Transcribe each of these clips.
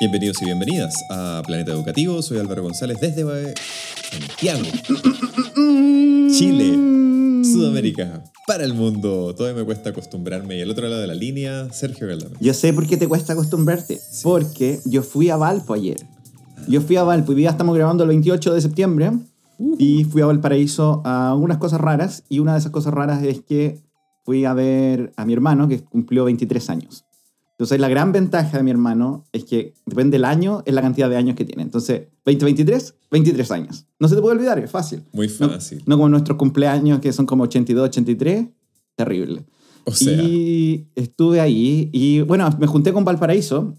Bienvenidos y bienvenidas a Planeta Educativo. Soy Álvaro González desde Santiago, Chile, Sudamérica, para el mundo. Todavía me cuesta acostumbrarme. Y al otro lado de la línea, Sergio Galdame. Yo sé por qué te cuesta acostumbrarte. Porque yo fui a Valpo ayer. Yo fui a Valpo y día estamos grabando el 28 de septiembre. Y fui a Valparaíso a algunas cosas raras. Y una de esas cosas raras es que fui a ver a mi hermano que cumplió 23 años. Entonces, la gran ventaja de mi hermano es que depende del año, es la cantidad de años que tiene. Entonces, 2023, 23 años. No se te puede olvidar, es fácil. Muy fácil. No, como nuestros cumpleaños que son como 82, 83. Terrible. O sea, Y estuve ahí y bueno, me junté con Valparaíso.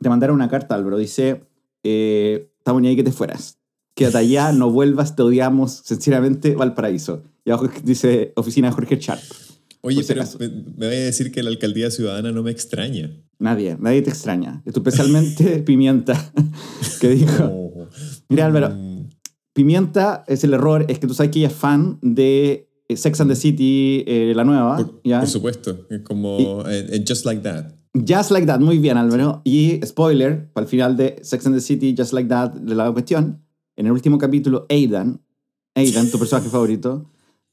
Te mandaron una carta, Álvaro. Dice, eh, estamos ni ahí que te fueras. Quédate allá, no vuelvas, te odiamos. Sinceramente, Valparaíso. Y abajo dice oficina de Jorge Sharp. Oye, si pero acaso. me, me voy a decir que la alcaldía ciudadana no me extraña. Nadie, nadie te extraña. Especialmente Pimienta, que dijo... Mira, Álvaro, Mm, Pimienta es el error, es que tú sabes que ella es fan de eh, Sex and the City, eh, la nueva. por, ¿ya? por supuesto. Es como en Just Like That. Just Like That, muy bien, Álvaro. Y spoiler, para el final de Sex and the City, Just Like That, de la cuestión, en el último capítulo, Aidan, Aidan, tu personaje favorito,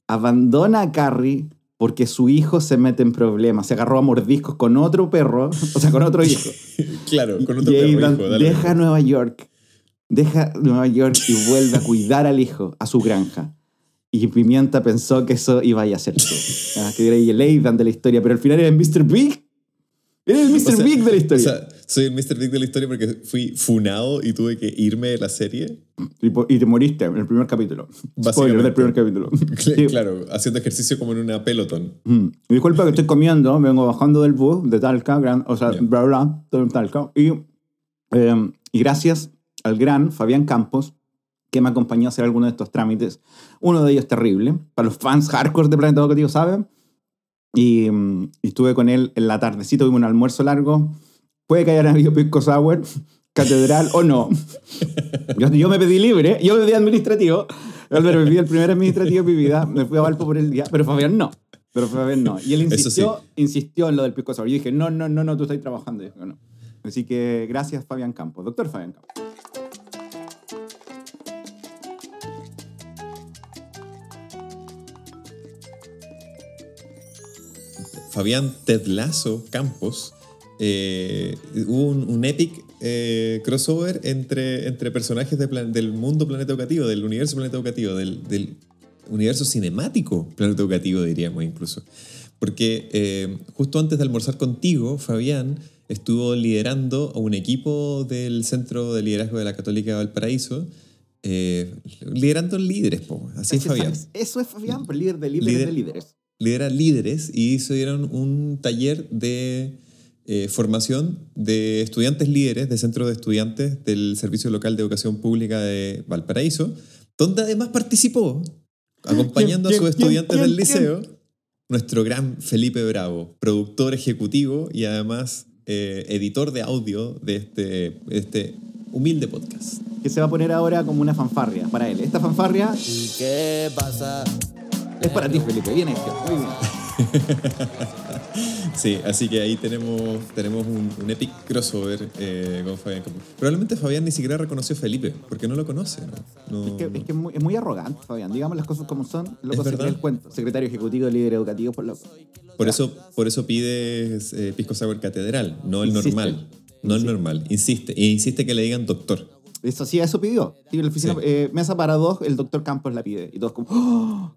abandona a Carrie porque su hijo se mete en problemas. Se agarró a mordiscos con otro perro, o sea, con otro hijo. Claro, con otro y perro hijo, dale. deja Nueva York, deja Nueva York y vuelve a cuidar al hijo, a su granja. Y Pimienta pensó que eso iba a ser tú. Ah, que era el Aidan de la historia, pero al final era el Mr. Big. Era el Mr. O sea- Big de la historia. O sea, soy el Mr. Big de la historia porque fui funado y tuve que irme de la serie. y, y te moriste en el primer capítulo. Spoiler del primer capítulo. Sí. Claro, haciendo ejercicio como en una pelotón. Mm. Disculpa que estoy comiendo, vengo bajando del bus de Talca, gran- o sea, Ya. bla, bla, todo en Talca. Y, eh, y gracias al gran Fabián Campos, que me acompañó a hacer algunos de estos trámites. Uno de ellos terrible, para los fans hardcore de Planeta Educativo saben. Y, mm, y estuve con él en la tardecita, tuvimos un almuerzo largo. Puede que hayan habido pisco sour, catedral o no. Yo, yo me pedí libre, yo me pedí administrativo. Álvaro, me pedí el primer administrativo de mi vida, me fui a Valpo por el día, pero Fabián no. Pero Fabián no. Y él insistió, insistió en lo del pisco sour. Yo dije, no, no, no, no, tú estás trabajando. Y dijo, no. Así que gracias, Fabián Campos. Doctor Fabián Campos. Fabián Ted Lasso Campos, eh, hubo un, un epic eh, crossover entre, entre personajes de plan- del mundo Planeta Educativo, del universo Planeta Educativo, del, del universo cinemático Planeta Educativo, diríamos incluso. Porque eh, justo antes de almorzar contigo, Fabián estuvo liderando a un equipo del Centro de Liderazgo de la Católica de Valparaíso, eh, liderando líderes, po. así es Fabián Eso es Fabián, pues, líder de líderes Líder- de líderes. lidera líderes y se dieron un taller de eh, formación de estudiantes líderes, de centro de estudiantes del Servicio Local de Educación Pública de Valparaíso, donde además participó, acompañando ¿Quién, a sus estudiantes del liceo, nuestro gran Felipe Bravo, productor ejecutivo y además eh, editor de audio de este, este humilde podcast. Que se va a poner ahora como una fanfarria para él. Esta fanfarria ¿Y qué pasa? es para ti, Felipe. Bien hecho. Muy bien. Sí, así que ahí tenemos, tenemos un, un epic crossover eh, con Fabián Campos. Probablemente Fabián ni siquiera reconoció a Felipe, porque no lo conoce. ¿no? No- Es que, es, que es muy, es muy arrogante, Fabián. Digamos las cosas como son. Loco, se el cuento. Secretario ejecutivo de líder educativo, por loco. por, eso, por eso pides eh, Pisco Sour Catedral, no el Insiste. normal. No el normal, insiste. E insiste que le digan doctor. Eso sí, eso pidió. Sí, en la oficina, Sí. eh, mesa para dos, el doctor Campos la pide. Y todos como, ¡oh!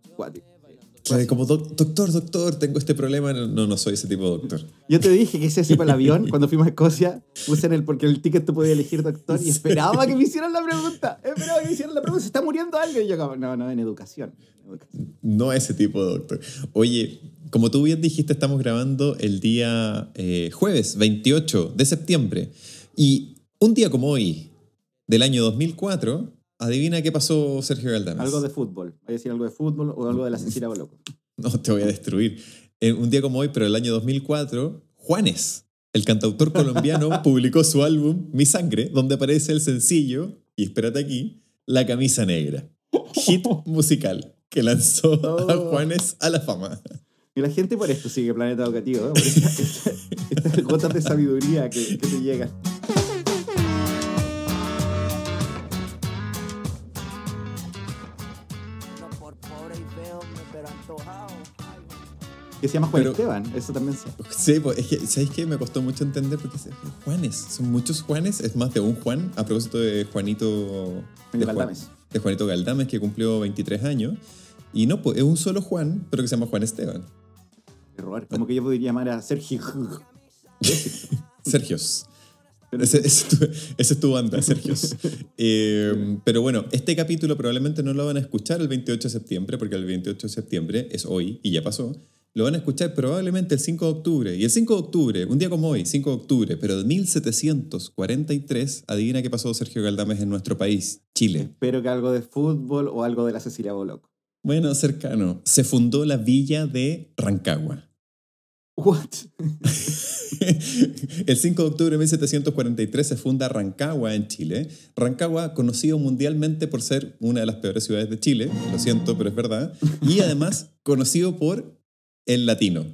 Como "Doc- doctor, doctor, tengo este problema. No, no soy ese tipo de doctor. Yo te dije que ese así para el avión, cuando fuimos a Escocia, puse en el, porque el ticket tú podías elegir doctor y esperaba que me hicieran la pregunta. Esperaba que me hicieran la pregunta. ¿Se está muriendo alguien? Y yo como, no, no, en educación. en educación. No ese tipo de doctor. Oye, como tú bien dijiste, estamos grabando el día eh, jueves 28 de septiembre. Y un día como hoy, del año 2004, adivina qué pasó Sergio Galdames. Algo de fútbol. Voy a decir algo de fútbol o algo de la Cecilia Boloco. No, te voy a destruir. Eh, un día como hoy, pero el año 2004, Juanes, el cantautor colombiano, publicó su álbum Mi Sangre, donde aparece el sencillo, y espérate aquí, La Camisa Negra. Hit musical que lanzó a Oh. Juanes a la fama. Y la gente por esto sigue Planeta Educativo, ¿eh? por esta- esta- estas gotas de sabiduría que, que te llegan. Que se llama Juan Pero- Esteban, eso también sé. Sí, pues, es que, ¿sabes qué? Me costó mucho entender porque es Juanes, son muchos Juanes, es más de un Juan, a propósito de Juanito... De Juan- Galdames. de Juanito Galdames, que cumplió 23 años. Y no, pues es un solo Juan, pero que se llama Juan Esteban. Error. Como que yo podría llamar a Sergio. Sergios. Ese, ese es tu, esa es tu banda, Sergios. Eh, pero bueno, este capítulo probablemente no lo van a escuchar el 28 de septiembre, porque el 28 de septiembre es hoy y ya pasó. Lo van a escuchar probablemente el 5 de octubre. Y el 5 de octubre, un día como hoy, 5 de octubre, pero de 1743, adivina qué pasó Sergio Galdames en nuestro país, Chile. Espero que algo de fútbol o algo de la Cecilia Boloco. Bueno, cercano. Se fundó la villa de Rancagua. What? El 5 de octubre de 1743 se funda Rancagua en Chile. Rancagua, conocido mundialmente por ser una de las peores ciudades de Chile, lo siento, pero es verdad. Y además, conocido por el latino.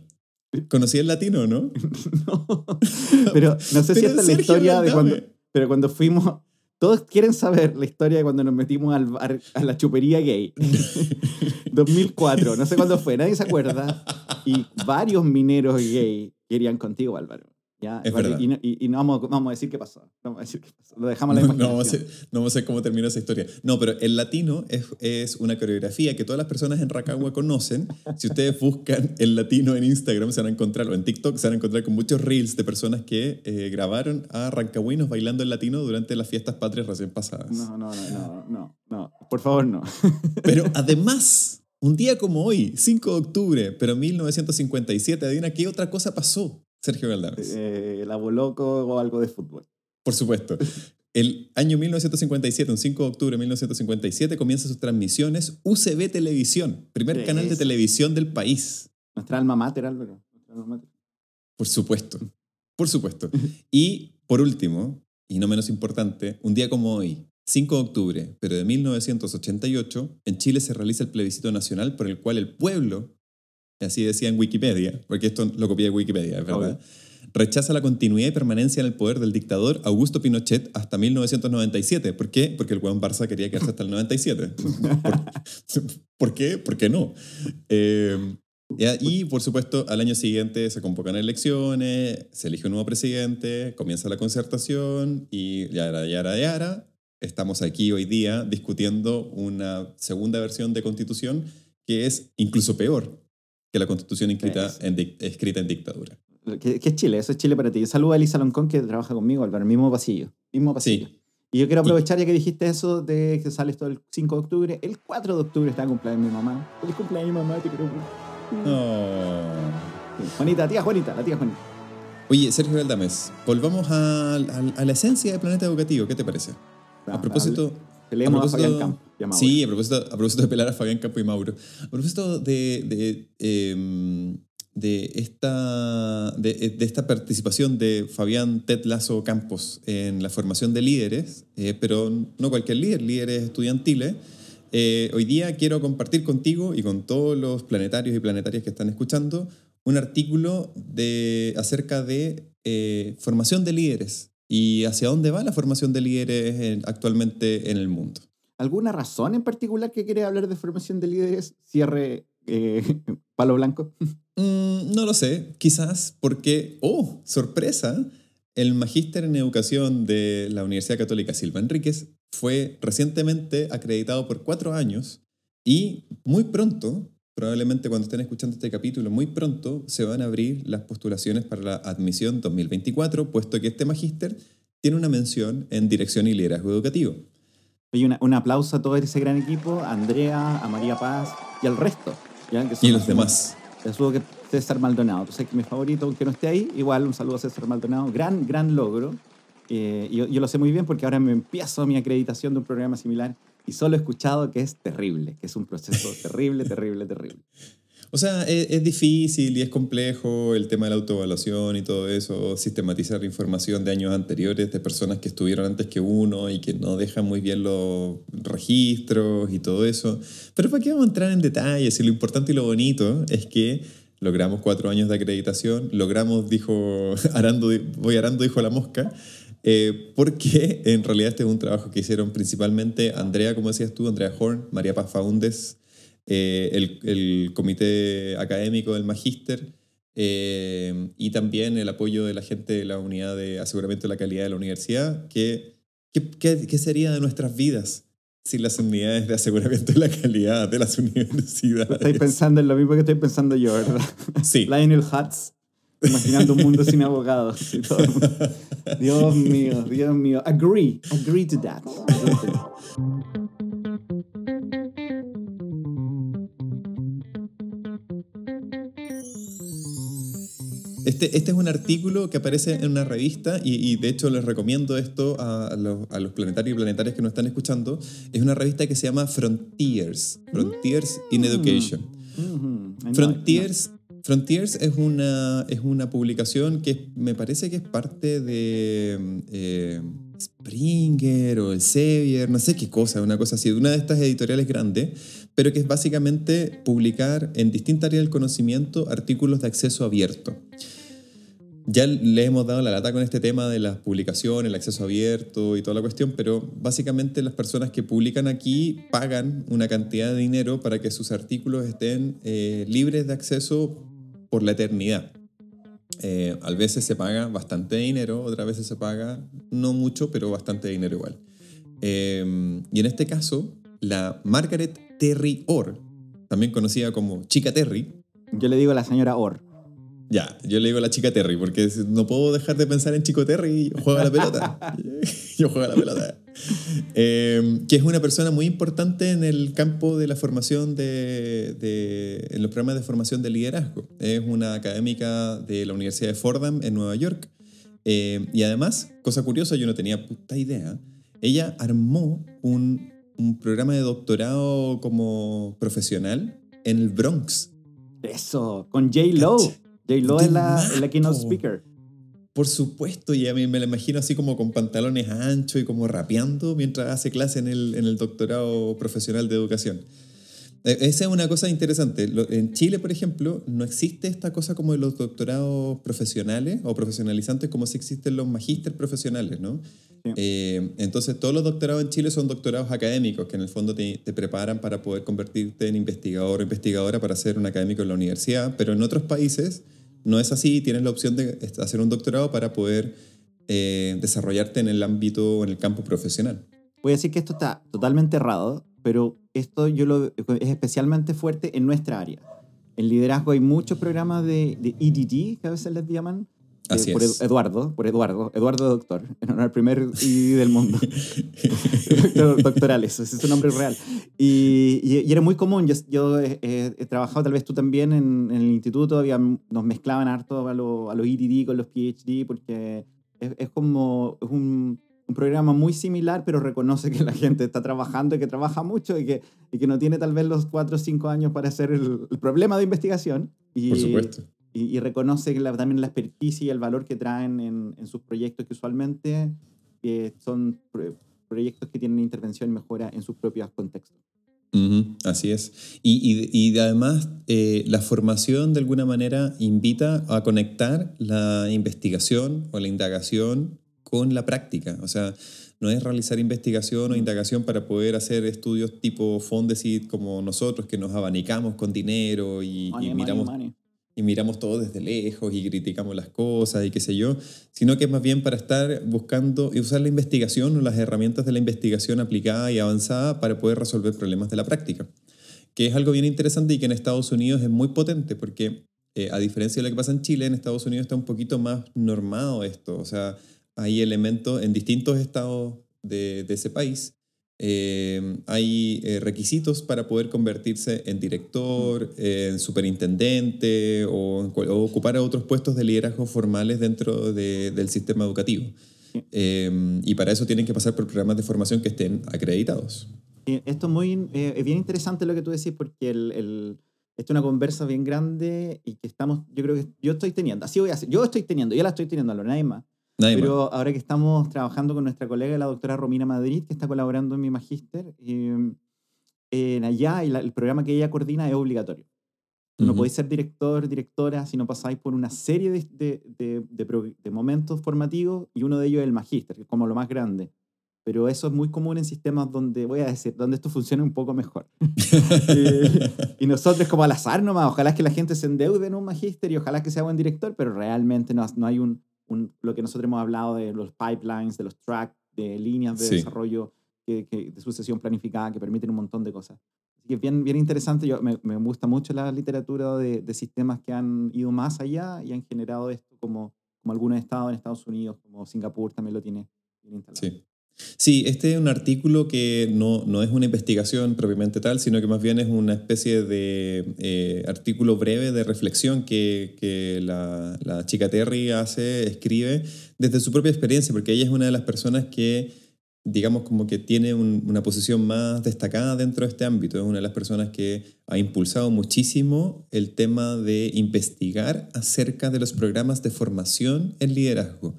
¿Conocí el latino, no? No. Pero no sé si esta es la historia de cuando. Pero cuando fuimos. Todos quieren saber la historia de cuando nos metimos al bar- a la chupería gay. 2004, no sé cuándo fue, nadie se acuerda. Y varios mineros gay querían contigo, Álvaro. ¿Ya? Es verdad. Y, no, y- y no vamos, vamos a decir qué pasó. No vamos a decir qué pasó. Lo dejamos a la No, no vamos a no sé cómo termina esa historia. No, pero el latino es, es una coreografía que todas las personas en Rancagua conocen. Si ustedes buscan el latino en Instagram, se van a encontrar, o en TikTok, se van a encontrar con muchos reels de personas que eh, grabaron a rancagüinos bailando el latino durante las fiestas patrias recién pasadas. No, no, no, no, no, no. Por favor, no. Pero además, un día como hoy, 5 de octubre, pero 1957, adivina qué otra cosa pasó, Sergio Galdames. Eh, el aboloco o algo de fútbol. Por supuesto. El año 1957, un 5 de octubre de 1957, comienza sus transmisiones UCB Televisión, primer canal de televisión del país. Nuestra alma mater, Álvaro. Nuestra alma mater. Por supuesto. Por supuesto. Y por último, y no menos importante, un día como hoy, 5 de octubre, pero de 1988, en Chile se realiza el plebiscito nacional por el cual el pueblo, así decía en Wikipedia, porque esto lo copié de Wikipedia, es verdad, rechaza la continuidad y permanencia en el poder del dictador Augusto Pinochet hasta 1997. ¿Por qué? Porque el Juan Barça quería quedarse hasta el 97. ¿Por, ¿por qué? ¿Por qué no? Eh, y por supuesto, al año siguiente se convocan elecciones, se elige un nuevo presidente, comienza la concertación y yara, yara, yara. Estamos aquí hoy día discutiendo una segunda versión de constitución que es incluso peor que la constitución escrita en, escrita en dictadura. ¿Qué, qué es Chile? Eso es Chile para ti. Saluda a Elisa Loncón que trabaja conmigo, Álvaro, el mismo pasillo. Mismo pasillo. Sí. Y yo quiero aprovechar, ya que dijiste eso, de que sale esto el 5 de octubre. El 4 de octubre está el cumpleaños de mi mamá. Feliz cumpleaños, mamá, te quiero mucho. Oh. Sí, Juanita, tía Juanita, la tía Juanita. Oye, Sergio Galdames, volvamos a, a- a la esencia del planeta educativo. ¿Qué te parece? A propósito, Peleemos a, propósito- Fabián Campo. y a Mauro. Sí, a propósito, a propósito de pelar a Fabián Campo y Mauro. A propósito de, de, em, de esta, de, de esta participación de Fabián Ted Lazo Campos en la formación de líderes, eh, pero no cualquier líder, líderes estudiantiles. eh, hoy día quiero compartir contigo y con todos los planetarios y planetarias que están escuchando un artículo de, acerca de eh, formación de líderes y hacia dónde va la formación de líderes en- actualmente en el mundo. ¿Alguna razón en particular que quiere hablar de formación de líderes? Cierre eh, palo blanco. Mm, no lo sé, quizás porque, oh, sorpresa, el magíster en educación de la Universidad Católica Silva Enríquez fue recientemente acreditado por cuatro años y muy pronto, probablemente cuando estén escuchando este capítulo, muy pronto se van a abrir las postulaciones para la admisión 2024, puesto que este magíster tiene una mención en dirección y liderazgo educativo. Y una- un aplauso a todo ese gran equipo, a Andrea, a María Paz y al resto. ¿ya? Que Y los demás. El saludo que César Maldonado. Sabes que mi favorito, aunque no esté ahí, igual un saludo a César Maldonado. Gran, gran logro. Eh, yo, yo lo sé muy bien porque ahora me empiezo mi acreditación de un programa similar y solo he escuchado que es terrible, que es un proceso terrible, terrible, terrible. O sea, es, es, difícil y es complejo el tema de la autoevaluación y todo eso, sistematizar información de años anteriores de personas que estuvieron antes que uno y que no dejan muy bien los registros y todo eso. Pero ¿para qué vamos a entrar en detalles? Y lo importante y lo bonito es que logramos cuatro años de acreditación, logramos, dijo Arando, voy Arando, dijo la mosca, eh, porque en realidad este es un trabajo que hicieron principalmente Andrea, como decías tú, Andrea Horn, María Paz Faúndez, eh, el, el, comité académico del magíster eh, y también el apoyo de la gente de la unidad de aseguramiento de la calidad de la universidad. ¿Qué, qué, qué, qué sería de nuestras vidas sin las unidades de aseguramiento de la calidad de las universidades? Estoy pensando en lo mismo que estoy pensando yo, ¿verdad? Sí. Lionel Hutz, imaginando un mundo sin abogados. Y todo. Dios mío, Dios mío. Agree, agree to that. Este, este, es un artículo que aparece en una revista y, y de hecho les recomiendo esto a los, a los, planetarios y planetarias que nos están escuchando. Es una revista que se llama Frontiers, Frontiers in Education. Mm -hmm. Frontiers, Frontiers es una, es una publicación que me parece que es parte de eh, Springer o el Sevier, no sé qué cosa, una cosa así, de una de estas editoriales grandes, pero que es básicamente publicar en distintas áreas del conocimiento artículos de acceso abierto. Ya le hemos dado la lata con este tema de las publicaciones, el acceso abierto y toda la cuestión, pero básicamente las personas que publican aquí pagan una cantidad de dinero para que sus artículos estén eh, libres de acceso por la eternidad. Eh, a veces se paga bastante dinero, otras veces se paga no mucho, pero bastante dinero igual. Eh, y en este caso, la Margaret Terry Orr, también conocida como Chica Terry. Yo le digo a la señora Orr. Ya, yo le digo a la chica Terry, porque no puedo dejar de pensar en Chico Terry, juega la pelota. yo juego la pelota. Eh, que es una persona muy importante en el campo de la formación de, de, en los programas de formación de liderazgo. Es una académica de la Universidad de Fordham en Nueva York. Eh, y además, cosa curiosa, yo no tenía puta idea, ella armó un, un programa de doctorado como profesional en el Bronx. Eso, con J. Lo. J. Lo es la, la keynote speaker. Por supuesto, y a mí me la imagino así como con pantalones anchos y como rapeando mientras hace clase en el, en el doctorado profesional de educación. Esa es una cosa interesante. En Chile, por ejemplo, no existe esta cosa como de los doctorados profesionales o profesionalizantes como si existen los magísteres profesionales, ¿no? Sí. Eh, entonces, todos los doctorados en Chile son doctorados académicos que en el fondo te, te, preparan para poder convertirte en investigador o investigadora para ser un académico en la universidad, pero en otros países no es así. Tienes la opción de hacer un doctorado para poder eh, desarrollarte en el ámbito, en el campo profesional. Voy a decir que esto está totalmente errado, pero esto yo lo, es especialmente fuerte en nuestra área. En liderazgo hay muchos programas de, de EDD, que a veces les llaman, Así eh, por es. Eduardo, por Eduardo, Eduardo Doctor, en honor al primer del mundo. Doctor, doctorales, ese es su nombre real. Y, y, y era muy común, yo, yo he, he, trabajado, tal vez tú también, en, en el instituto, había, nos mezclaban harto a, lo, a los EDD con los PhD, porque es, es como es un, un programa muy similar, pero reconoce que la gente está trabajando y que trabaja mucho y que, y que no tiene tal vez los cuatro o cinco años para hacer el, el problema de investigación. Y, Por supuesto. Y, y reconoce la, también la experticia y el valor que traen en, en sus proyectos, que usualmente eh, son pro, proyectos que tienen intervención y mejora en sus propios contextos. Uh -huh, así es. Y, y, y además, eh, la formación de alguna manera invita a conectar la investigación o la indagación con la práctica. O sea, no es realizar investigación o indagación para poder hacer estudios tipo Fondesit como nosotros, que nos abanicamos con dinero y, money, y miramos, money, money. Y miramos todo desde lejos y criticamos las cosas y qué sé yo, sino que es más bien para estar buscando y usar la investigación o las herramientas de la investigación aplicada y avanzada para poder resolver problemas de la práctica. Que es algo bien interesante y que en Estados Unidos es muy potente porque eh, a diferencia de lo que pasa en Chile, en Estados Unidos está un poquito más normado esto. O sea, hay elementos en distintos estados de, de ese país. Eh, hay eh, requisitos para poder convertirse en director, en superintendente o, o, ocupar otros puestos de liderazgo formales dentro de, del sistema educativo. Eh, y para eso tienen que pasar por programas de formación que estén acreditados. Esto es muy eh, es bien interesante lo que tú decís porque el, el- esto es una conversa bien grande y que estamos, yo creo que yo estoy teniendo, así voy a hacer, yo estoy teniendo, yo la estoy teniendo, lo nadie más. Nadie más. Pero ahora que estamos trabajando con nuestra colega, la doctora Romina Madrid, que está colaborando en mi magíster, eh, en allá y la- el programa que ella coordina es obligatorio. No Ujú. podéis ser director, directora, si no pasáis por una serie de, de- de- de momentos formativos y uno de ellos es el magíster, que es como lo más grande. Pero eso es muy común en sistemas donde, voy a decir, donde esto funciona un poco mejor. Eh, y nosotros como al azar nomás, ojalá que la gente se endeude en un magíster y ojalá que sea buen director, pero realmente no, no hay un, un- lo que nosotros hemos hablado de los pipelines, de los tracks, de líneas de Sí. desarrollo que, que- de sucesión planificada que permiten un montón de cosas. Así que es bien, bien interesante, Yo, me, me gusta mucho la literatura de, de sistemas que han ido más allá y han generado esto como, como algunos estados en Estados Unidos, como Singapur también lo tiene bien instalado. Sí. Sí, este es un artículo que no, no es una investigación propiamente tal, sino que más bien es una especie de eh, artículo breve de reflexión que, que la, la chica Terry hace, escribe desde su propia experiencia, porque ella es una de las personas que, digamos, como que tiene un- una posición más destacada dentro de este ámbito. Es una de las personas que ha impulsado muchísimo el tema de investigar acerca de los programas de formación en liderazgo.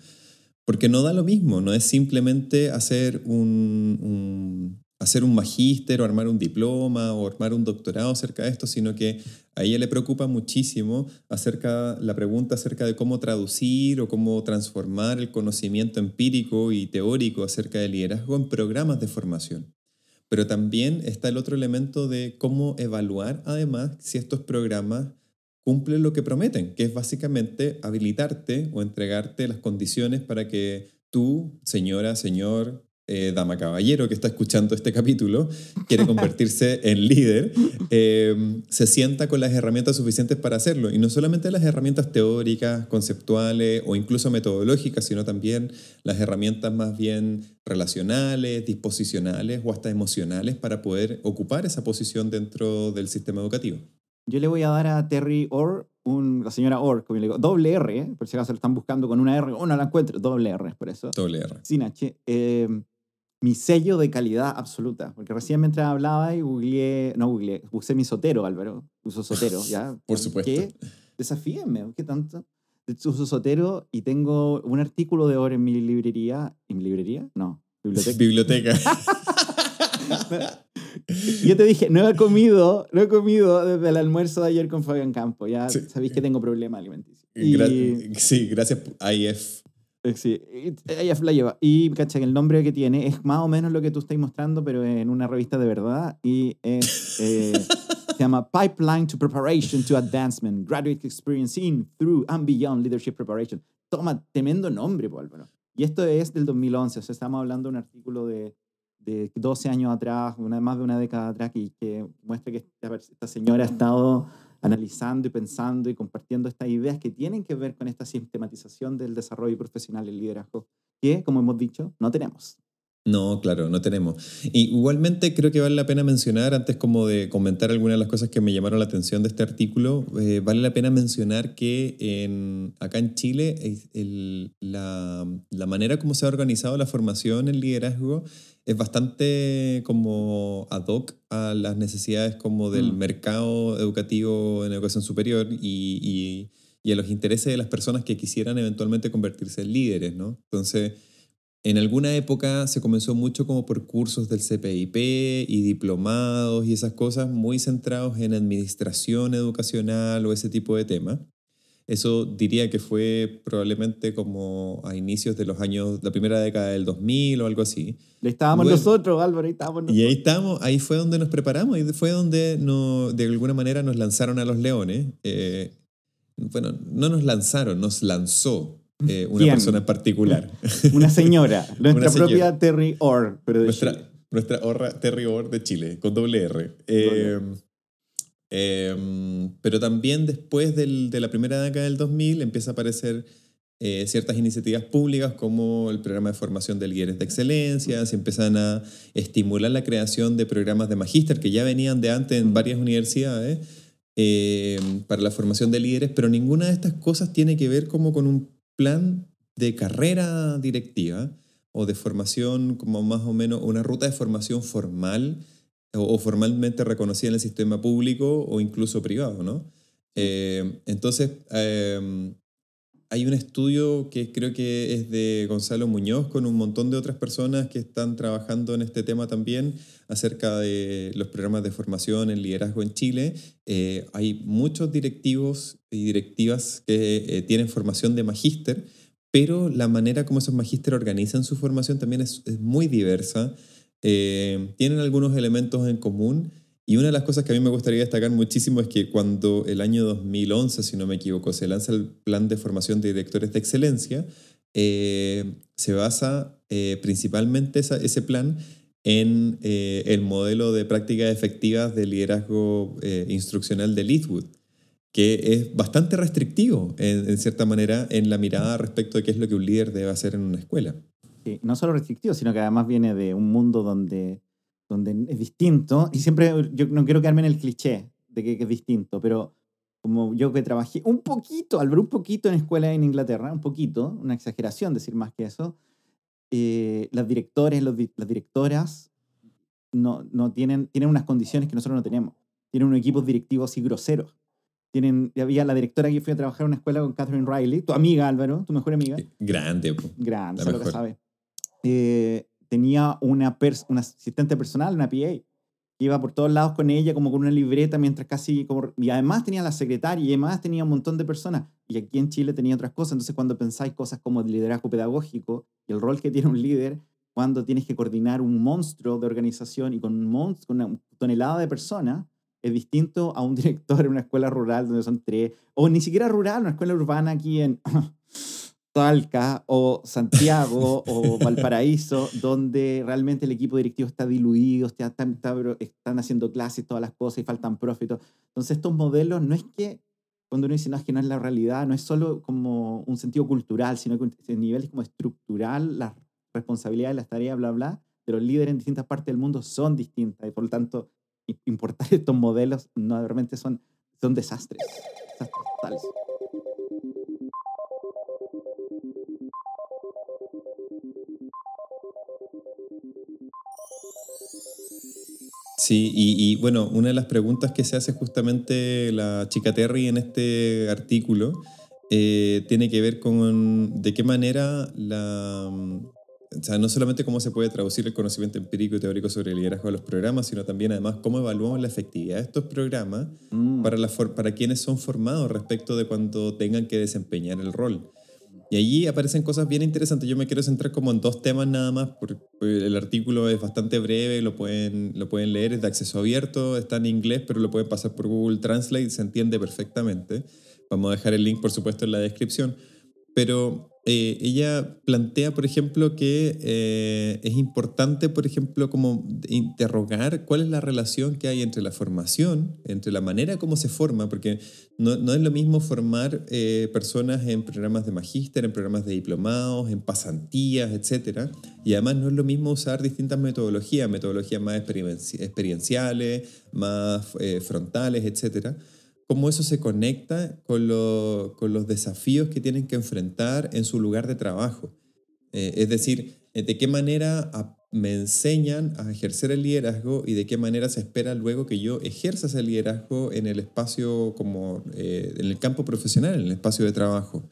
Porque no da lo mismo, no es simplemente hacer un, hacer un magíster o armar un diploma o armar un doctorado acerca de esto, sino que a ella le preocupa muchísimo acerca, la pregunta acerca de cómo traducir o cómo transformar el conocimiento empírico y teórico acerca del liderazgo en programas de formación. Pero también está el otro elemento de cómo evaluar además si estos programas cumplen lo que prometen, que es básicamente habilitarte o entregarte las condiciones para que tú, señora, señor, eh, dama, caballero que está escuchando este capítulo, quiere convertirse en líder, eh, se sienta con las herramientas suficientes para hacerlo. Y no solamente las herramientas teóricas, conceptuales o incluso metodológicas, sino también las herramientas más bien relacionales, disposicionales o hasta emocionales para poder ocupar esa posición dentro del sistema educativo. Yo le voy a dar a Terry Orr, un, la señora Orr, como le digo, doble R, ¿eh? por si acaso lo están buscando con una R, o no la encuentro, doble R, por eso. Doble R. Sin H. eh, mi sello de calidad absoluta, porque recién mientras hablaba y googleé, no googleé, usé mi Sotero, Álvaro, uso Sotero, ¿ya? Por supuesto. ¿Qué? Desafíenme, ¿qué tanto? Uso Sotero y tengo un artículo de Orr en mi librería, ¿en mi librería? No, biblioteca. Biblioteca. Y Yo te dije, no he comido, no he comido desde el almuerzo de ayer con Fabián Campo. Ya Sí. sabéis que tengo problema alimenticio. Y, Gra- sí, gracias IF. eh, sí, y ella la lleva. Y cacha que el nombre que tiene es más o menos lo que tú estás mostrando, pero en una revista de verdad. Y es, eh, se llama Pipeline to Preparation to Advancement, Graduate Experience in, Through and Beyond Leadership Preparation. Toma, tremendo nombre, Álvaro. Y esto es del 2011, o sea, estamos hablando de un artículo de, de 12 años atrás, una, más de una década atrás, que, que muestra que esta, esta señora ha estado analizando y pensando y compartiendo estas ideas que tienen que ver con esta sistematización del desarrollo profesional y liderazgo, que, como hemos dicho, no tenemos. No, claro, no tenemos. Y igualmente creo que vale la pena mencionar, antes como de comentar algunas de las cosas que me llamaron la atención de este artículo, eh, vale la pena mencionar que en, acá en Chile el- la, la manera como se ha organizado la formación en liderazgo es bastante como ad hoc a las necesidades como del Mm. mercado educativo en educación superior y, y- y a los intereses de las personas que quisieran eventualmente convertirse en líderes, ¿no? Entonces... En alguna época se comenzó mucho como por cursos del CPIP y diplomados y esas cosas muy centrados en administración educacional o ese tipo de temas. Eso diría que fue probablemente como a inicios de los años, la primera década del 2000 o algo así. Le estábamos Bueno. nosotros, Álvaro, ahí estábamos nosotros. Y ahí estamos, ahí fue donde nos preparamos y fue donde no, de alguna manera nos lanzaron a los leones. Eh, bueno, no nos lanzaron, nos lanzó eh, una ¿Quién? persona en particular. Una señora, nuestra Una señora. propia Terry Orr, pero de nuestra, Chile. nuestra horra Terry Orr de Chile, con doble R. Eh, eh, pero también después del- de la primera década del 2000 empieza a aparecer eh, ciertas iniciativas públicas como el programa de formación de líderes de excelencia, se empiezan a estimular la creación de programas de magíster que ya venían de antes en varias universidades eh, para la formación de líderes, pero ninguna de estas cosas tiene que ver como con un plan de carrera directiva o de formación como más o menos una ruta de formación formal o, formalmente reconocida en el sistema público o incluso privado, ¿no? Eh, entonces, eh, hay un estudio que creo que es de Gonzalo Muñoz con un montón de otras personas que están trabajando en este tema también acerca de los programas de formación en liderazgo en Chile. Eh, hay muchos directivos y directivas que eh, tienen formación de magíster, pero la manera como esos magíster organizan su formación también es, muy diversa. Eh, tienen algunos elementos en común y una de las cosas que a mí me gustaría destacar muchísimo es que cuando el año 2011, si no me equivoco, se lanza el plan de formación de directores de excelencia, eh, se basa eh, principalmente ese plan en eh, el modelo de prácticas efectivas de liderazgo instruccional de Leadwood, que es bastante restrictivo, en, en cierta manera, en la mirada respecto de qué es lo que un líder debe hacer en una escuela. Sí, no solo restrictivo, sino que además viene de un mundo donde, donde es distinto. Y siempre yo no quiero quedarme en el cliché de que, que es distinto, pero como yo que trabajé un poquito, al ver un poquito en escuela en Inglaterra, un poquito, una exageración decir más que eso, eh, las directores, los di- las directoras no, no tienen, tienen unas condiciones que nosotros no tenemos. Tienen unos equipos directivos así groseros. Tienen, había la directora que fui a trabajar en una escuela con Catherine Riley, tu amiga Álvaro, tu mejor amiga Grande. po. grande, lo que sabe. Eh, tenía una, una asistente personal, una PA, que iba por todos lados con ella, como con una libreta, mientras casi. Como, y además tenía la secretaria, y además tenía un montón de personas. Y aquí en Chile tenía otras cosas. Entonces, cuando pensáis cosas como el liderazgo pedagógico y el rol que tiene un líder, cuando tienes que coordinar un monstruo de organización y con, un monstruo, con una tonelada de personas, es distinto a un director en una escuela rural donde son tres, o ni siquiera rural, una escuela urbana aquí en Talca o Santiago o Valparaíso, donde realmente el equipo directivo está diluido, está- está- está- están haciendo clases, todas las cosas y faltan profes. Entonces estos modelos no es que, cuando uno dice no, es que no es la realidad, no es solo como un sentido cultural, sino que a nivel como estructural, las responsabilidades, las tareas, bla, bla, de los líderes en distintas partes del mundo son distintas y por lo tanto importar estos modelos no realmente son, son desastres, desastres. Sí, y, y, bueno, una de las preguntas que se hace justamente la chica Terry en este artículo eh, tiene que ver con de qué manera la... O sea, no solamente cómo se puede traducir el conocimiento empírico y teórico sobre el liderazgo de los programas, sino también además cómo evaluamos la efectividad de estos programas Mm. para, la for- para quienes son formados respecto de cuando tengan que desempeñar el rol. Y allí aparecen cosas bien interesantes. Yo me quiero centrar como en dos temas nada más, porque el artículo es bastante breve, lo pueden, lo pueden leer, es de acceso abierto, está en inglés, pero lo pueden pasar por Google Translate, se entiende perfectamente. Vamos a dejar el link, por supuesto, en la descripción. Pero eh, ella plantea, por ejemplo, que eh, es importante, por ejemplo, como interrogar cuál es la relación que hay entre la formación, entre la manera como se forma, porque no, no es lo mismo formar eh, personas en programas de magíster, en programas de diplomados, en pasantías, etc. Y además no es lo mismo usar distintas metodologías, metodologías más experienci- experienciales, más eh, frontales, etc cómo eso se conecta con, lo- con los desafíos que tienen que enfrentar en su lugar de trabajo. Eh, es decir, eh, de qué manera a- me enseñan a ejercer el liderazgo y de qué manera se espera luego que yo ejerza ese liderazgo en el espacio como eh, en el campo profesional, en el espacio de trabajo.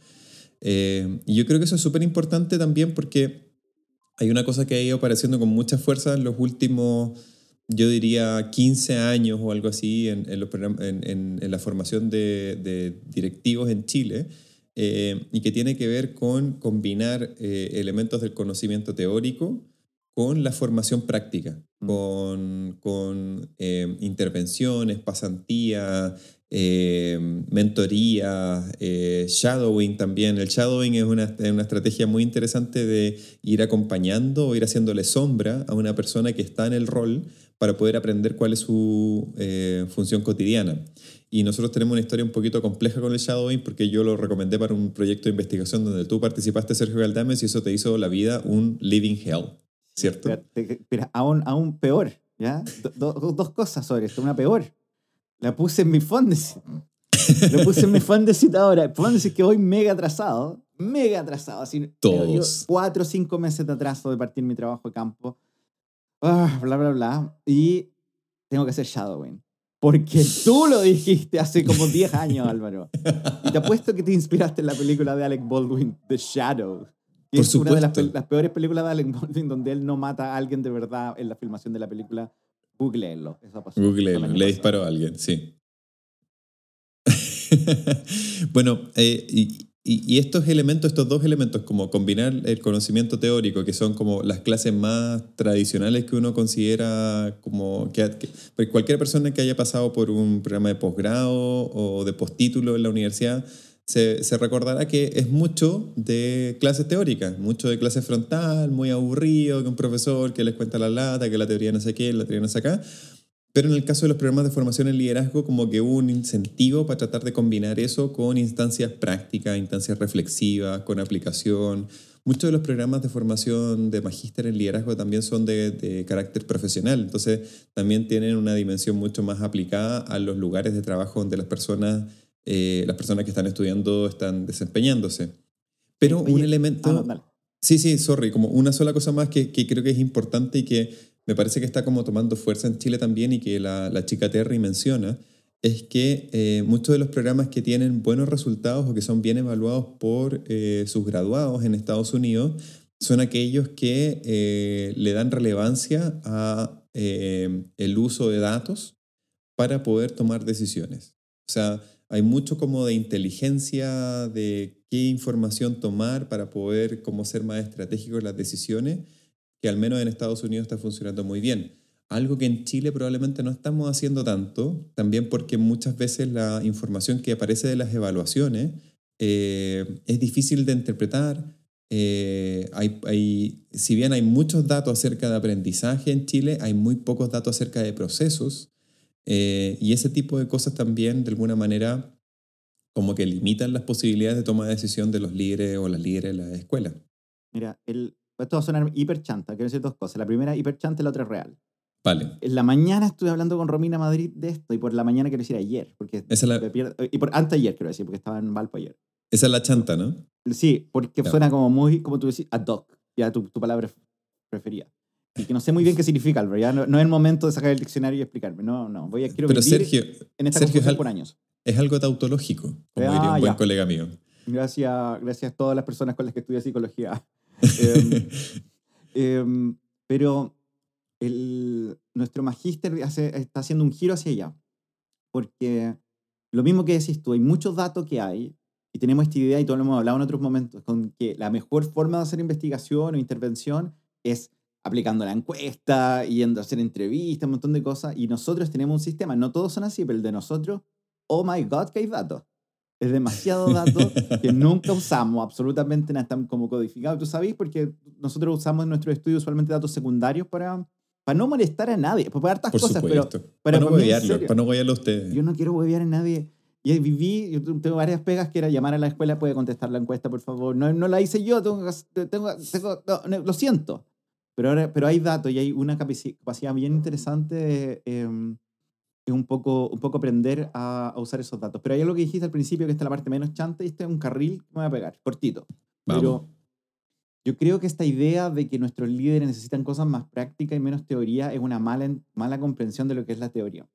Eh, y yo creo que eso es súper importante también porque hay una cosa que ha ido apareciendo con mucha fuerza en los últimos yo diría 15 años o algo así en, la formación de, directivos en Chile eh, y que tiene que ver con combinar eh, elementos del conocimiento teórico con la formación práctica. Con, con eh, intervenciones, pasantías, eh, mentoría, eh, shadowing también. El shadowing es una, es una estrategia muy interesante de ir acompañando o ir haciéndole sombra a una persona que está en el rol para poder aprender cuál es su eh, función cotidiana. Y nosotros tenemos una historia un poquito compleja con el shadowing porque yo lo recomendé para un proyecto de investigación donde tú participaste, Sergio Galdames, y eso te hizo la vida un living hell, ¿cierto? Pero, aún, aún peor, ¿ya? Do- do- dos cosas sobre esto. Una peor. La puse en mi Fondesit. Lo puse en mi Fondesit ahora. Fondesit que voy mega atrasado. Mega atrasado. Así, Todos. cuatro o cinco meses de atraso de partir mi trabajo de campo. Ah, bla, bla, bla. Y tengo que hacer shadowing. Porque tú lo dijiste hace como 10 años, Álvaro. Y te apuesto que te inspiraste en la película de Alec Baldwin, The Shadow. Por es una de las, peores películas de Alec Baldwin donde él no mata a alguien de verdad en la filmación de la película. Googleenlo. Eso pasó. Google, el año le disparó a alguien, sí. bueno, eh, y, y- y estos elementos, estos dos elementos, como combinar el conocimiento teórico, que son como las clases más tradicionales que uno considera como que, que- pues cualquier persona que haya pasado por un programa de posgrado o de postítulo en la universidad, se, recordará que es mucho de clases teóricas, mucho de clase frontal, muy aburrido, que un profesor que les cuenta la lata, que la teoría no sé qué, la teoría no sé acá. Pero en el caso de los programas de formación en liderazgo, como que hubo un incentivo para tratar de combinar eso con instancias prácticas, instancias reflexivas, con aplicación. Muchos de los programas de formación de magíster en liderazgo también son de carácter profesional, entonces también tienen una dimensión mucho más aplicada a los lugares de trabajo donde las personas, eh, las personas que están estudiando están desempeñándose. Pero Oye, un elemento... ah. Sí, sí, sorry, como una sola cosa más que, que creo que es importante y que me parece que está como tomando fuerza en Chile también y que la, la chica Terry menciona, es que eh, muchos de los programas que tienen buenos resultados o que son bien evaluados por eh, sus graduados en Estados Unidos son aquellos que eh, le dan relevancia a eh, el uso de datos para poder tomar decisiones. O sea, hay mucho como de inteligencia de qué información tomar para poder como ser más estratégico en las decisiones, que al menos en Estados Unidos está funcionando muy bien. Algo que en Chile probablemente no estamos haciendo tanto, también porque muchas veces la información que aparece de las evaluaciones eh, es difícil de interpretar. Eh, si bien hay muchos datos acerca de aprendizaje en Chile, hay muy pocos datos acerca de procesos. Eh, y ese tipo de cosas también, de alguna manera, como que limitan las posibilidades de toma de decisión de los líderes o las líderes de la escuela. Mira, el, esto va a sonar hiper chanta. Quiero decir dos cosas. La primera hiper chanta y la otra es real. Vale. En la mañana estuve hablando con Romina Madrid de esto y por la mañana quiero decir ayer. Porque Esa es la, me pierdo- y por antes ayer quiero decir, porque estaba en Valpo ayer. esa es la chanta, ¿no? Sí, porque Ya. suena como muy, como tú decís, ad hoc, ya tu, tu palabra preferida. Y que no sé muy bien qué significa, Álvaro, ya no, no es el momento de sacar el diccionario y explicarme. No, no, voy a, quiero Pero vivir Sergio, en esta Sergio al- por años. es algo tautológico, como Ah, diría un buen ya. colega mío. Gracias, gracias a todas las personas con las que estudié psicología. Em, em, pero el, nuestro magíster hace- está haciendo un giro hacia allá. Porque lo mismo que decís tú, hay muchos datos que hay y tenemos esta idea, y todo lo hemos hablado en otros momentos, con que la mejor forma de hacer investigación o intervención es aplicando la encuesta, yendo a hacer entrevistas, un montón de cosas. Y nosotros tenemos un sistema, no todos son así, pero el de nosotros, oh my god, que hay datos. Es demasiado datos que nunca usamos, absolutamente nada, están como codificados. Tú sabes, porque nosotros usamos en nuestro estudio usualmente datos secundarios para, para no molestar a nadie, para hartas Por cosas, supuesto. pero para, no para en huevearlo, para no huevearlo a ustedes. yo no quiero huevear a nadie. Y viví, yo tengo varias pegas que era llamar a la escuela, puede contestar la encuesta, por favor. No, no la hice yo, tengo, tengo, tengo- no, no, lo siento. Pero, ahora, pero hay datos y hay una capaci- capacidad bien interesante de em, es un poco, un poco aprender a, a usar esos datos. Pero hay algo que dijiste al principio, que esta es la parte menos chanta, y este es un carril que me voy a pegar, cortito. Vamos. Pero yo creo que esta idea de que nuestros líderes necesitan cosas más prácticas y menos teoría es una mala, mala comprensión de lo que es la teoría.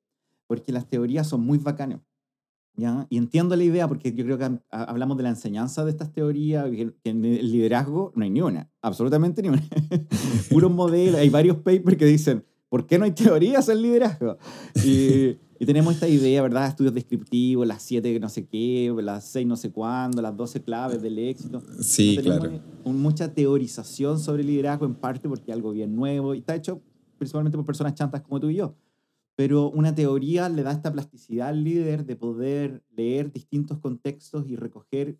Porque las teorías son muy bacanas. ¿Ya? Y entiendo la idea porque yo creo que ha- ha- hablamos de la enseñanza de estas teorías, que, en el liderazgo no hay ni una, absolutamente ni una. Puros modelos, hay varios papers que dicen, ¿por qué no hay teorías en liderazgo? Y, y tenemos esta idea, ¿verdad? Estudios descriptivos, las siete no sé qué, las seis no sé cuándo, las doce claves del éxito. Sí, No claro. mucha teorización sobre liderazgo, en parte porque es algo bien nuevo y está hecho principalmente por personas chantas como tú y yo. Pero una teoría le da esta plasticidad al líder de poder leer distintos contextos y recoger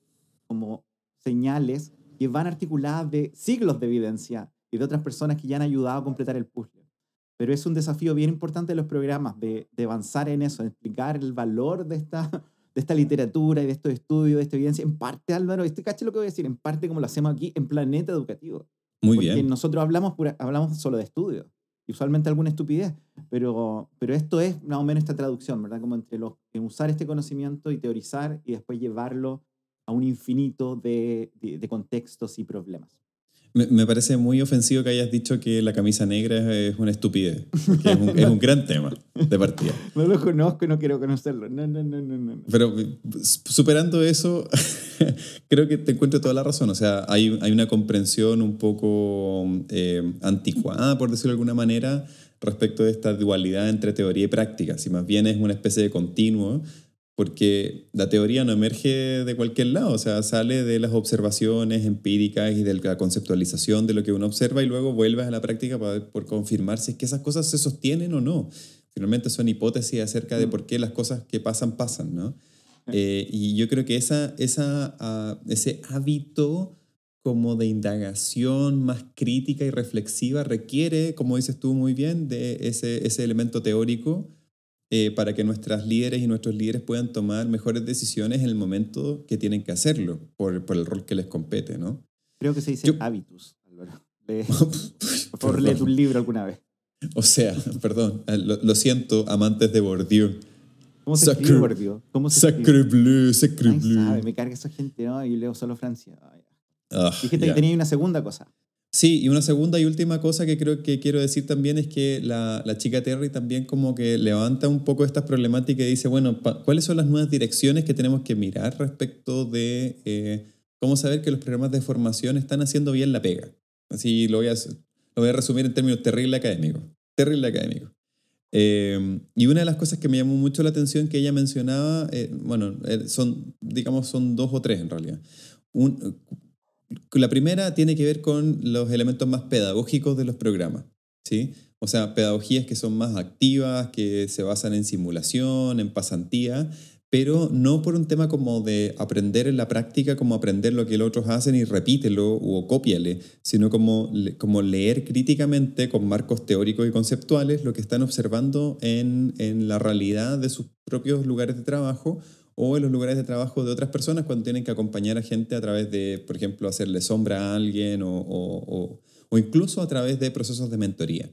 como señales que van articuladas de siglos de evidencia y de otras personas que ya han ayudado a completar el puzzle. Pero es un desafío bien importante de los programas, de, de avanzar en eso, de explicar el valor de esta, de esta literatura y de estos estudios, de esta evidencia. En parte, Álvaro, este caché lo que voy a decir, en parte como lo hacemos aquí en Planeta Educativo. Muy Porque bien. nosotros hablamos, pura- hablamos solo de estudios, y usualmente alguna estupidez, pero, pero esto es más o menos esta traducción, ¿verdad? Como entre los, en usar este conocimiento y teorizar y después llevarlo a un infinito de, contextos y problemas. Me, me parece muy ofensivo que hayas dicho que la camisa negra es una estupidez. porque es, un, es un gran tema de partida. No lo conozco no quiero conocerlo. No, no, no, no, no. Pero superando eso, creo que te encuentro toda la razón. O sea, hay, hay una comprensión un poco eh, anticuada, por decirlo de alguna manera, respecto de esta dualidad entre teoría y práctica. Si más bien es una especie de continuo, porque la teoría no emerge de cualquier lado, o sea, sale de las observaciones empíricas y de la conceptualización de lo que uno observa y luego vuelves a la práctica para, por confirmar si es que esas cosas se sostienen o no. Finalmente son hipótesis acerca de por qué las cosas que pasan pasan, ¿no? Eh, y yo creo que esa, esa, ah, ese hábito como de indagación más crítica y reflexiva requiere, como dices tú muy bien, de ese, ese elemento teórico eh, para que nuestras líderes y nuestros líderes puedan tomar mejores decisiones en el momento que tienen que hacerlo, por, por el rol que les compete, ¿no? Creo que se dice Yo- hábitus, Álvaro. Por favor, lee tu libro alguna vez. O sea, perdón, eh, lo, lo siento, amantes de Bourdieu. ¿Cómo se escribe, Bourdieu? ¿Cómo se? Sacre bleu, sacre Ay, sabe, bleu. me carga esa gente, ¿no? Y leo solo Francia. Ay, Ah, Dijiste ya. que tenía una segunda cosa. Sí, y una segunda y última cosa que creo que quiero decir también es que la, la chica Terry también como que levanta un poco estas problemáticas y dice, bueno, ¿cuáles son las nuevas direcciones que tenemos que mirar respecto de eh, cómo saber que los programas de formación están haciendo bien la pega? Así lo voy a, lo voy a resumir en términos terrible académicos. Terrible académico. Eh, y una de las cosas que me llamó mucho la atención que ella mencionaba, eh, bueno, eh, son, digamos, son dos o tres en realidad. Un, la primera tiene que ver con los elementos más pedagógicos de los programas, ¿sí? O sea, pedagogías que son más activas, que se basan en simulación, en pasantía, pero no por un tema como de aprender en la práctica, como aprender lo que los otros hacen y repítelo o cópiale, sino como, como leer críticamente con marcos teóricos y conceptuales lo que están observando en, en la realidad de sus propios lugares de trabajo o en los lugares de trabajo de otras personas cuando tienen que acompañar a gente a través de, por ejemplo, hacerle sombra a alguien o, o- incluso a través de procesos de mentoría.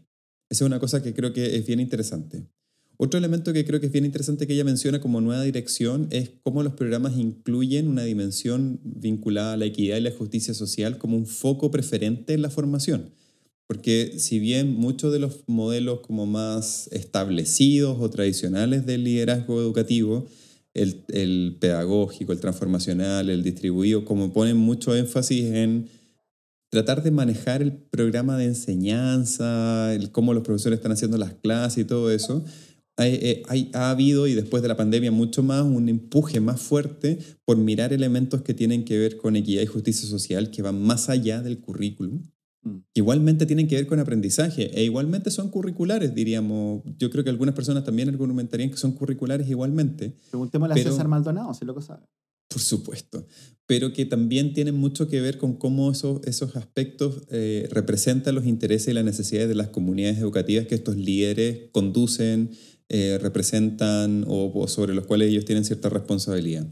Esa es una cosa que creo que es bien interesante. Otro elemento que creo que es bien interesante que ella menciona como nueva dirección es cómo los programas incluyen una dimensión vinculada a la equidad y la justicia social como un foco preferente en la formación. Porque si bien muchos de los modelos como más establecidos o tradicionales del liderazgo educativo, el, el pedagógico, el transformacional, el distribuido, como ponen mucho énfasis en tratar de manejar el programa de enseñanza, el cómo los profesores están haciendo las clases y todo eso, eh, hay- ha habido, y después de la pandemia mucho más, un empuje más fuerte por mirar elementos que tienen que ver con equidad y justicia social, que van más allá del currículum, igualmente tienen que ver con aprendizaje, e igualmente son curriculares, diríamos. Yo creo que algunas personas también argumentarían que son curriculares igualmente, Preguntémosle a César Maldonado, si lo que sabe. por supuesto, pero que también tienen mucho que ver con cómo esos, esos aspectos eh, representan los intereses y las necesidades de las comunidades educativas que estos líderes conducen, eh, representan o, o sobre los cuales ellos tienen cierta responsabilidad.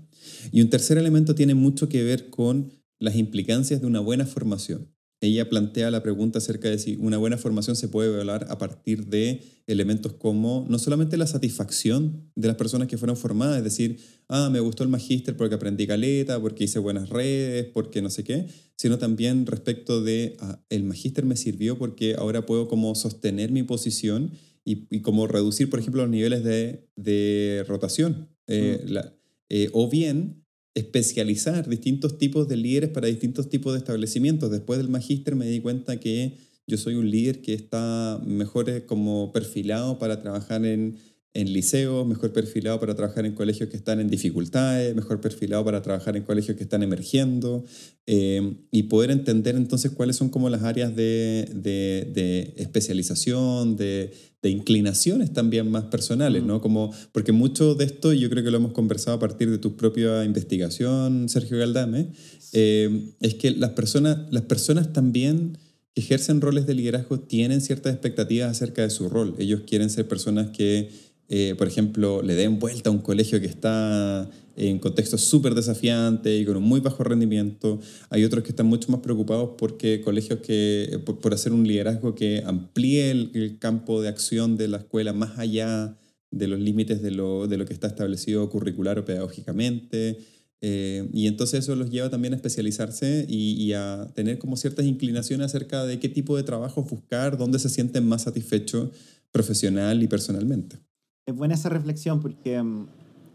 Y un tercer elemento tiene mucho que ver con las implicancias de una buena formación. Ella plantea la pregunta acerca de si una buena formación se puede evaluar a partir de elementos como no solamente la satisfacción de las personas que fueron formadas, es decir, ah, me gustó el magíster porque aprendí caleta, porque hice buenas redes, porque no sé qué, sino también respecto de, ah, el magíster me sirvió porque ahora puedo como sostener mi posición y, y como reducir, por ejemplo, los niveles de, de rotación. Eh, la- eh, o bien especializar distintos tipos de líderes para distintos tipos de establecimientos. Después del magíster me di cuenta que yo soy un líder que está mejor eh, como perfilado para trabajar en, en liceos, mejor perfilado para trabajar en colegios que están en dificultades, mejor perfilado para trabajar en colegios que están emergiendo eh, y poder entender entonces cuáles son como las áreas de, de- de especialización, de, de inclinaciones también más personales, ¿no? Como, porque mucho de esto, y yo creo que lo hemos conversado a partir de tu propia investigación, Sergio Galdame, eh, es que las personas, las personas también que ejercen roles de liderazgo tienen ciertas expectativas acerca de su rol. Ellos quieren ser personas que, eh, por ejemplo, le den vuelta a un colegio que está en contextos súper desafiantes y con un muy bajo rendimiento. Hay otros que están mucho más preocupados porque colegios que, por, por hacer un liderazgo que amplíe el, el campo de acción de la escuela más allá de los límites de lo, de lo que está establecido curricular o pedagógicamente. Eh, y entonces eso los lleva también a especializarse y, y a tener como ciertas inclinaciones acerca de qué tipo de trabajo buscar, dónde se sienten más satisfechos profesional y personalmente. Es buena esa reflexión porque mm,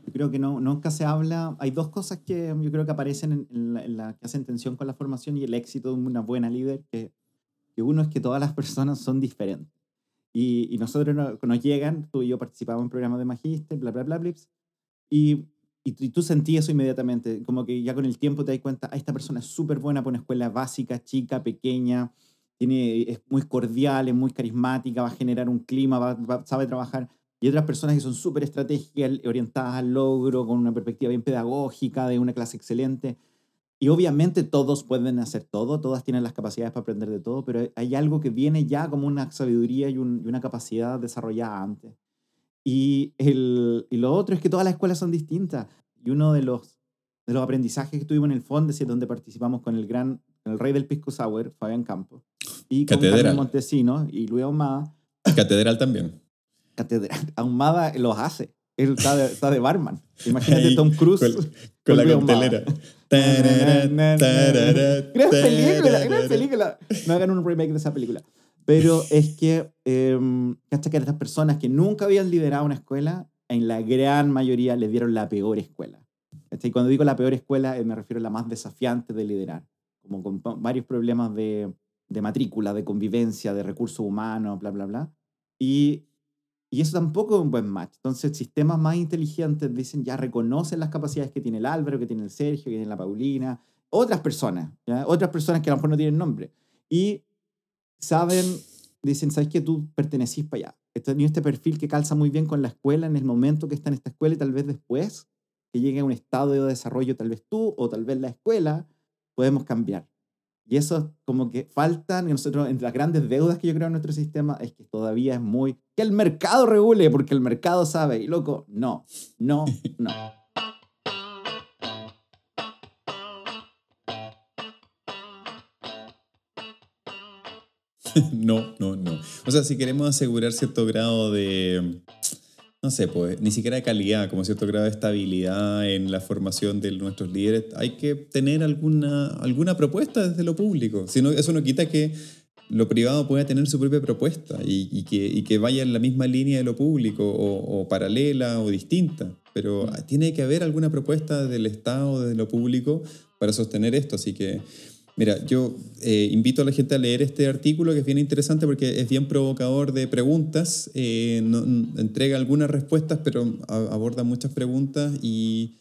yo creo que no, nunca se habla. Hay dos cosas que mm, yo creo que aparecen en, en la, en la- que hacen tensión con la formación y el éxito de una buena líder. Que, que uno es que todas las personas son diferentes. Y, y nosotros no- nos llegan, tú y yo participamos en programas de magíster, bla, bla, bla, blips, y, y, y tú sentí eso inmediatamente. Como que ya con el tiempo te das cuenta, ah, esta persona es súper buena para una escuela básica, chica, pequeña, tiene, es muy cordial, es muy carismática, va a generar un clima, va- va- sabe trabajar. Y otras personas que son súper estratégicas, orientadas al logro, con una perspectiva bien pedagógica, de una clase excelente. Y obviamente todos pueden hacer todo, todas tienen las capacidades para aprender de todo, pero hay algo que viene ya como una sabiduría y, un- y una capacidad desarrollada antes. Y, el, y lo otro es que todas las escuelas son distintas. Y uno de los, de los aprendizajes que tuvimos en el Fondes, donde participamos con el gran, el rey del Pisco Sour, Fabián Campos, y con Catedral. Carmen Montesinos y Luis Ahumada, Catedral también. Catedral, Ahumada los hace. Él está de, está de barman. Imagínate Ahí, Tom Cruise. Con, con la Luis Ahumada. coctelera. Gran película, gran película. No hagan un remake de esa película. Pero es que, eh, ¿cachai? que estas personas que nunca habían liderado una escuela, en la gran mayoría les dieron la peor escuela. ¿Cachai? Cuando digo la peor escuela, eh, me refiero a la más desafiante de liderar. Como con varios problemas de, de matrícula, de convivencia, de recursos humanos, bla, bla, bla. Y, y eso tampoco es un buen match. Entonces, sistemas más inteligentes dicen, ya reconocen las capacidades que tiene el Álvaro, que tiene el Sergio, que tiene la Paulina, otras personas, ¿ya? otras personas que a lo mejor no tienen nombre. Y saben, dicen, ¿sabes que tú pertenecís para allá? Este, Tienes este perfil que calza muy bien con la escuela en el momento que está en esta escuela y tal vez después que llegue a un estado de desarrollo, tal vez tú o tal vez la escuela, podemos cambiar. Y eso como que faltan, y nosotros, entre las grandes deudas que yo creo en nuestro sistema, es que todavía es muy... Que el mercado regule, porque el mercado sabe. Y loco, no, no, no. No, no, no. O sea, si queremos asegurar cierto grado de, no sé, pues, ni siquiera de calidad, como cierto grado de estabilidad en la formación de nuestros líderes, hay que tener alguna, alguna propuesta desde lo público. Si no, eso no quita que lo privado pueda tener su propia propuesta y, y que, y que vaya en la misma línea de lo público o, o paralela o distinta. Pero tiene que haber alguna propuesta del Estado, desde lo público, para sostener esto. Así que Mira, yo eh, invito a la gente a leer este artículo que es bien interesante porque es bien provocador de preguntas, eh, no- entrega algunas respuestas, pero aborda muchas preguntas y,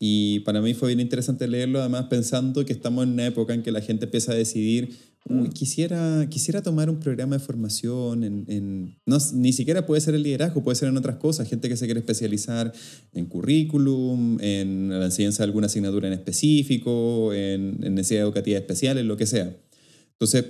y para mí fue bien interesante leerlo, además pensando que estamos en una época en que la gente empieza a decidir, "Uy, quisiera, quisiera tomar un programa de formación, en, en- no, ni siquiera puede ser el liderazgo, puede ser en otras cosas, gente que se quiere especializar en currículum, en la enseñanza de alguna asignatura en específico, en, en necesidades educativas especiales, lo que sea. Entonces,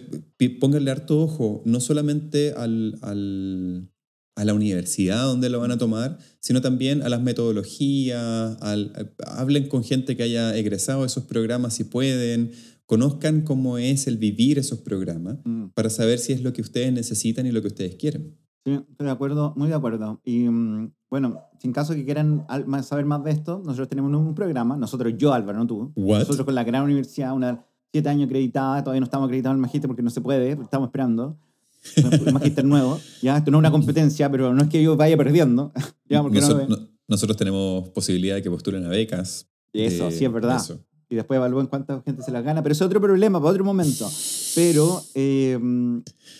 pónganle harto ojo, no solamente al, al- a la universidad donde lo van a tomar, sino también a las metodologías, al- hablen con gente que haya egresado esos programas si pueden, conozcan cómo es el vivir esos programas Mm. para saber si es lo que ustedes necesitan y lo que ustedes quieren. Sí, estoy de acuerdo, muy de acuerdo. Y mm, bueno, en caso que quieran al- saber más de esto, nosotros tenemos un programa, nosotros, yo Álvaro, no tú, What? nosotros con la gran universidad, una siete años acreditada, todavía no estamos acreditados en el magíster porque no se puede, estamos esperando. Un magíster nuevo, ya, esto no es una competencia, pero no es que yo vaya perdiendo, ya, porque no nosotros tenemos posibilidad de que postulen a becas. Eso, de- sí es verdad. eso. Y después evalúen cuánta gente se las gana, pero es otro problema para otro momento. Pero eh,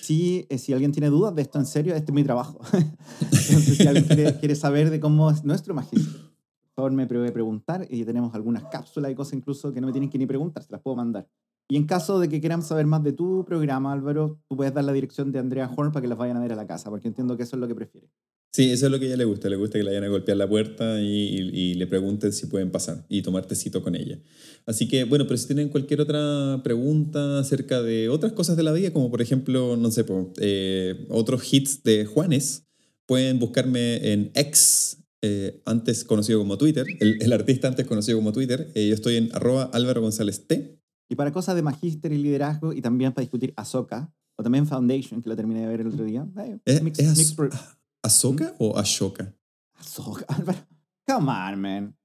sí, eh, si alguien tiene dudas de esto en serio, este es mi trabajo. Entonces, si alguien quiere, quiere saber de cómo es nuestro magíster, por favor me puede preguntar y tenemos algunas cápsulas y cosas incluso que no me tienen que ni preguntar, se las puedo mandar. Y en caso de que quieran saber más de tu programa, Álvaro, tú puedes dar la dirección de Andrea Horn para que las vayan a ver a la casa, porque entiendo que eso es lo que prefiere. Sí, eso es lo que a ella le gusta. Le gusta que le vayan a golpear la puerta y, y- y le pregunten si pueden pasar y tomar tecito con ella. Así que, bueno, pero si tienen cualquier otra pregunta acerca de otras cosas de la vida, como por ejemplo, no sé, eh, otros hits de Juanes, pueden buscarme en X, eh, antes conocido como Twitter, el, el artista antes conocido como Twitter. Eh, yo estoy en arroba Álvaro González T. Y para cosas de magíster y liderazgo, y también para discutir Ahsoka, o también Foundation, que la terminé de ver el otro día. eh, ¿Es, mix- es Azoka o Ashoka? Ahsoka, Álvaro. Come on, man.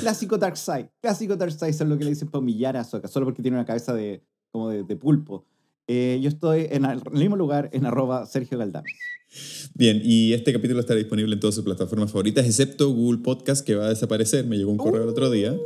Clásico Dark Side. Clásico Dark Side es lo que le dicen para humillar a Soka, solo porque tiene una cabeza de, como de, de pulpo. Eh, yo estoy en el mismo lugar, en arroba Sergio Galdames. Bien, y este capítulo estará disponible en todas sus plataformas favoritas, excepto Google Podcast, que va a desaparecer. Me llegó un correo el otro día.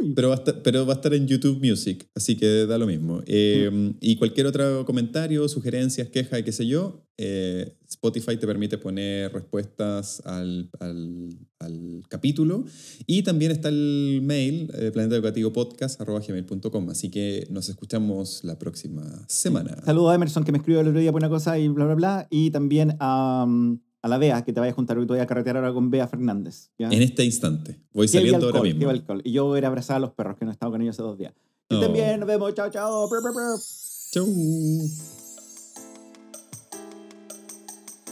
Uy. Pero va, a estar, pero va a estar en YouTube Music, así que da lo mismo. Eh, Y cualquier otro comentario, sugerencias, queja y qué sé yo, eh, Spotify te permite poner respuestas al, al- al capítulo. Y también está el mail, eh, planetaeducativopodcast.com. Así que nos escuchamos la próxima semana. Saludos a Emerson que me escribió el otro día por una cosa y bla, bla, bla. Y también a, um, a la Bea, que te vaya a juntar hoy, te voy a carretear ahora con Bea Fernández. ¿ya? En este instante. Voy saliendo viva ahora alcohol, mismo. alcohol. Y yo voy a ir a abrazar a los perros, que no he estado con ellos hace dos días. Que Oh. estén bien, nos vemos, chao, chao. Chau.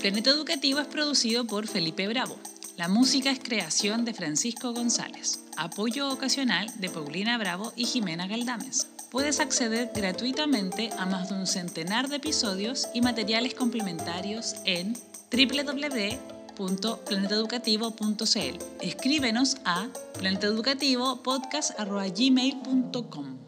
Planeta Educativo es producido por Felipe Bravo. La música es creación de Francisco González. Apoyo ocasional de Paulina Bravo y Jimena Galdames. Puedes acceder gratuitamente a más de un centenar de episodios y materiales complementarios en www.planeteducativo.cl. Escríbenos a planeteducativopodcast.gmail.com.